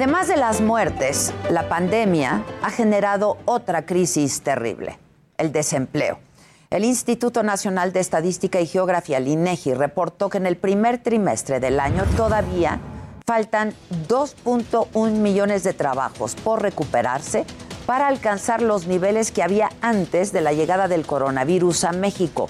Además de las muertes, la pandemia ha generado otra crisis terrible, el desempleo. El Instituto Nacional de Estadística y Geografía, el INEGI, reportó que en el primer trimestre del año todavía faltan 2.1 millones de trabajos por recuperarse para alcanzar los niveles que había antes de la llegada del coronavirus a México.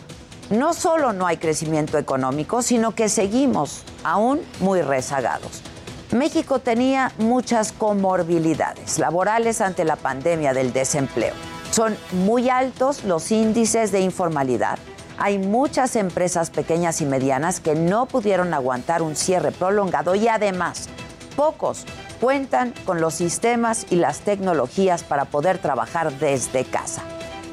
No solo no hay crecimiento económico, sino que seguimos aún muy rezagados. México tenía muchas comorbilidades laborales ante la pandemia del desempleo. Son muy altos los índices de informalidad. Hay muchas empresas pequeñas y medianas que no pudieron aguantar un cierre prolongado y además pocos cuentan con los sistemas y las tecnologías para poder trabajar desde casa.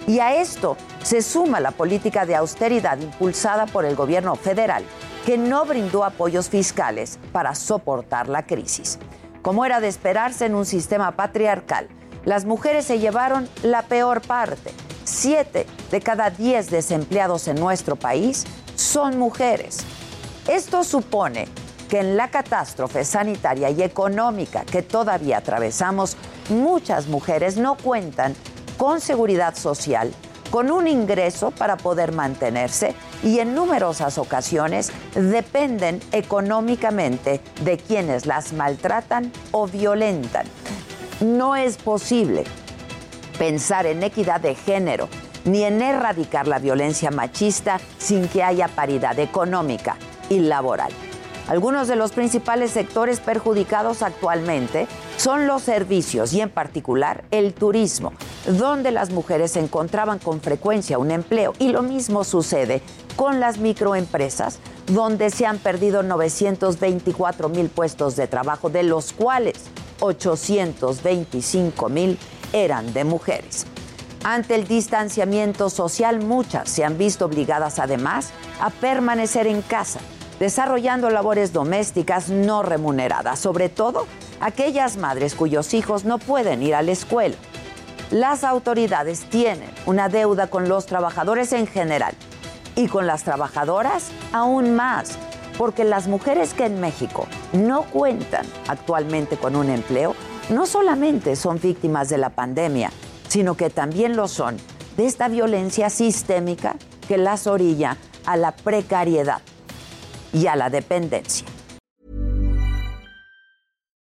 Y a esto se suma la política de austeridad impulsada por el gobierno federal que no brindó apoyos fiscales para soportar la crisis. Como era de esperarse en un sistema patriarcal, las mujeres se llevaron la peor parte. Siete de cada diez desempleados en nuestro país son mujeres. Esto supone que en la catástrofe sanitaria y económica que todavía atravesamos, muchas mujeres no cuentan con seguridad social con un ingreso para poder mantenerse y en numerosas ocasiones dependen económicamente de quienes las maltratan o violentan. No es posible pensar en equidad de género ni en erradicar la violencia machista sin que haya paridad económica y laboral. Algunos de los principales sectores perjudicados actualmente son los servicios y en particular el turismo, donde las mujeres encontraban con frecuencia un empleo. Y lo mismo sucede con las microempresas, donde se han perdido 924 mil puestos de trabajo, de los cuales 825 mil eran de mujeres. Ante el distanciamiento social, muchas se han visto obligadas además a permanecer en casa desarrollando labores domésticas no remuneradas, sobre todo aquellas madres cuyos hijos no pueden ir a la escuela. Las autoridades tienen una deuda con los trabajadores en general y con las trabajadoras aún más, porque las mujeres que en México no cuentan actualmente con un empleo no solamente son víctimas de la pandemia, sino que también lo son de esta violencia sistémica que las orilla a la precariedad y a la dependencia.